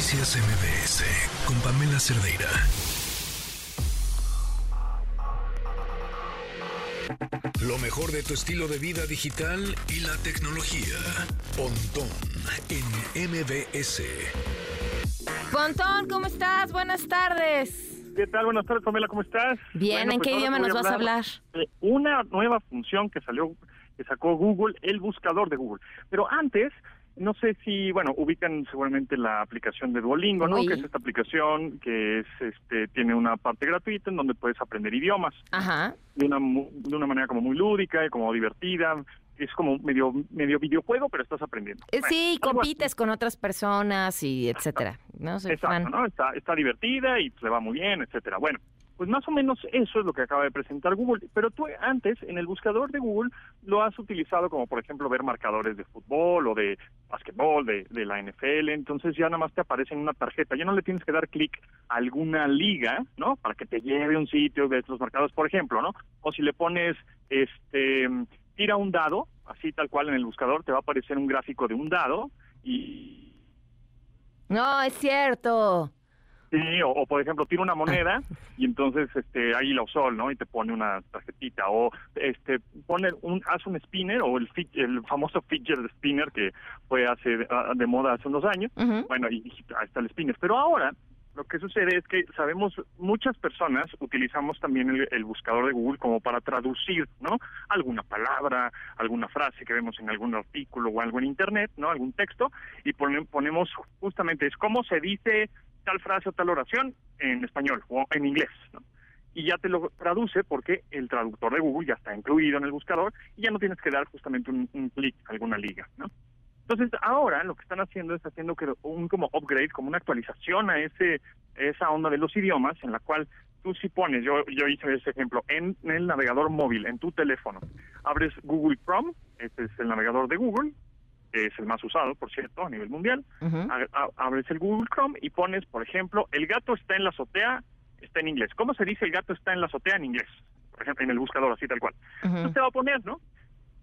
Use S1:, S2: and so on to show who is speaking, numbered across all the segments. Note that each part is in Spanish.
S1: Noticias MBS con Pamela Cerdeira. Lo mejor de tu estilo de vida digital y la tecnología. Pontón en MBS.
S2: Pontón, ¿cómo estás? Buenas tardes.
S3: ¿Qué tal? Buenas tardes, Pamela, ¿cómo estás?
S2: Bien,
S3: Bueno,
S2: ¿en
S3: pues
S2: qué idioma nos vas a hablar?
S3: de una nueva función que salió, que sacó Google, el buscador de Google. Pero antes, no sé si, bueno, ubican seguramente la aplicación de Duolingo, ¿no?
S2: Uy.
S3: Que es esta aplicación que es, este, tiene una parte gratuita en donde puedes aprender idiomas
S2: Ajá.
S3: de una de una manera como muy lúdica y como divertida. Es como medio medio videojuego, pero estás aprendiendo.
S2: Eh,
S3: Bueno,
S2: sí,
S3: así.
S2: compites con otras personas y etcétera. No soy
S3: Exacto,
S2: fan.
S3: ¿no? Está, está divertida y le va muy bien, etcétera. Bueno, pues más o menos eso es lo que acaba de presentar Google. Pero tú antes, en el buscador de Google, lo has utilizado como, por ejemplo, ver marcadores de fútbol o de básquetbol, de, de la NFL. Entonces ya nada más te aparece en una tarjeta. Ya no le tienes que dar clic a alguna liga, ¿no? Para que te lleve a un sitio de los marcadores, por ejemplo, ¿no? O si le pones, este, tira un dado, así tal cual en el buscador, te va a aparecer un gráfico de un dado y
S2: No, es cierto.
S3: Sí, o, o, por ejemplo, tira una moneda y entonces este águila o sol, ¿no? Y te pone una tarjetita o este pone un haz un spinner o el el famoso fidget spinner que fue hace ah, de moda hace unos años. Bueno, y dijiste, ahí está el spinner. Pero ahora lo que sucede es que sabemos muchas personas utilizamos también el, el buscador de Google como para traducir, ¿no? Alguna palabra, alguna frase que vemos en algún artículo o algo en internet, ¿no? Algún texto y pone- ponemos justamente es cómo se dice tal frase o tal oración en español o en inglés, ¿no? Y ya te lo traduce porque el traductor de Google ya está incluido en el buscador y ya no tienes que dar justamente un, clic alguna liga, ¿no? Entonces, ahora lo que están haciendo es haciendo un como upgrade, como una actualización a ese esa onda de los idiomas en la cual tú si pones, yo yo hice ese ejemplo, en, en el navegador móvil, en tu teléfono, abres Google Chrome, este es el navegador de Google, que es el más usado, por cierto, a nivel mundial,
S2: Ujú.
S3: a- a- abres el Google Chrome y pones, por ejemplo, el gato está en la azotea, está en inglés. ¿Cómo se dice el gato está en la azotea en inglés? Por ejemplo, en el buscador, así tal cual. Entonces te va a poner, ¿no?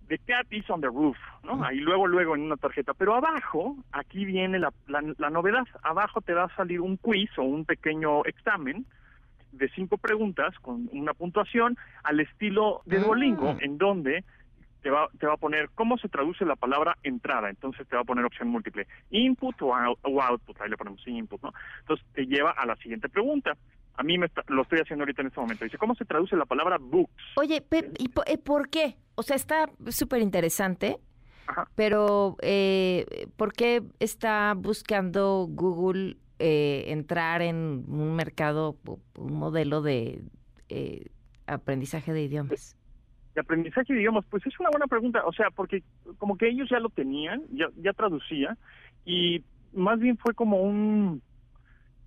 S3: The cat is on the roof, ¿no? Ahí luego, luego en una tarjeta. Pero abajo, aquí viene la, la, la novedad. Abajo te va a salir un quiz o un pequeño examen de cinco preguntas con una puntuación al estilo de
S2: Ah.
S3: Duolingo, en donde te va, te va a poner cómo se traduce la palabra entrada. Entonces te va a poner opción múltiple. Input o, out- o output. Ahí le ponemos input, ¿no? Entonces te lleva a la siguiente pregunta. A mí me está- lo estoy haciendo ahorita en este momento. Dice, ¿cómo se traduce la palabra books?
S2: Oye, Pep, ¿y eh, por qué? O sea, está súper interesante, pero eh, ¿por qué está buscando Google eh, entrar en un mercado, un modelo de eh, aprendizaje de idiomas?
S3: De aprendizaje de idiomas, pues es una buena pregunta, o sea, porque como que ellos ya lo tenían, ya, ya traducía, y más bien fue como un,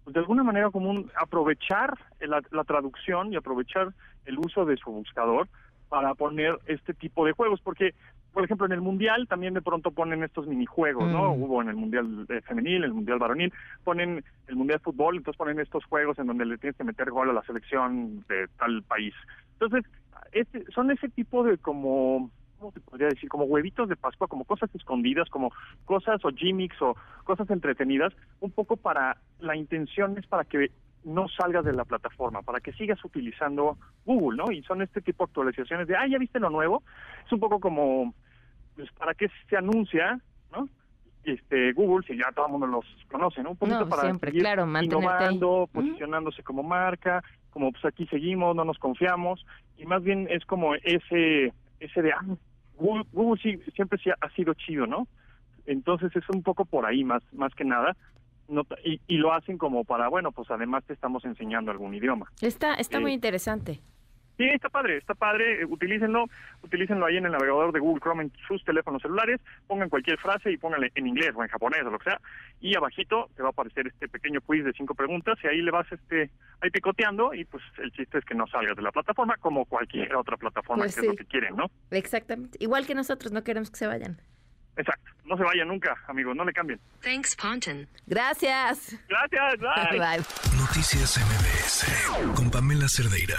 S3: pues, de alguna manera como un aprovechar la, la traducción y aprovechar el uso de su buscador para poner este tipo de juegos, porque, por ejemplo, en el Mundial también de pronto ponen estos minijuegos, ¿no?
S2: Mm.
S3: Hubo en el Mundial eh, femenil, el Mundial varonil, ponen el Mundial de Fútbol, entonces ponen estos juegos en donde le tienes que meter gol a la selección de tal país. Entonces, este, son ese tipo de como, ¿cómo se podría decir? Como huevitos de Pascua, como cosas escondidas, como cosas o gimmicks o cosas entretenidas, un poco para, la intención es para que no salgas de la plataforma, para que sigas utilizando Google, ¿no? Y son este tipo de actualizaciones de, ah, ya viste lo nuevo. Es un poco como, pues, ¿para qué se anuncia, no? Este, Google, si ya todo el mundo los conoce, ¿no? Un poquito
S2: No,
S3: para
S2: siempre,
S3: seguir
S2: claro, mantenerte ahí.
S3: innovando, posicionándose como marca, como pues aquí seguimos, no nos confiamos, y más bien es como ese, ese de, ah, Google, Google sí, siempre sí ha sido chido, ¿no? Entonces es un poco por ahí más, más que nada, no, y, y lo hacen como para, bueno, pues además te estamos enseñando algún idioma.
S2: Está, está muy interesante.
S3: Sí, está padre, está padre, eh, utilícenlo, utilícenlo ahí en el navegador de Google Chrome en sus teléfonos celulares, pongan cualquier frase y pónganle en inglés o en japonés o lo que sea, y abajito te va a aparecer este pequeño quiz de cinco preguntas y ahí le vas este ahí picoteando y pues el chiste es que no salgas de la plataforma como cualquier otra plataforma
S2: Pues
S3: que es lo que quieren, ¿no?
S2: Exactamente. Igual que nosotros, no queremos que se vayan.
S3: Exacto, no se vayan nunca, amigos, no le cambien.
S4: Thanks, Ponton.
S2: Gracias.
S3: Gracias, bye.
S2: Bye.
S1: Noticias MBS con Pamela Cerdeira.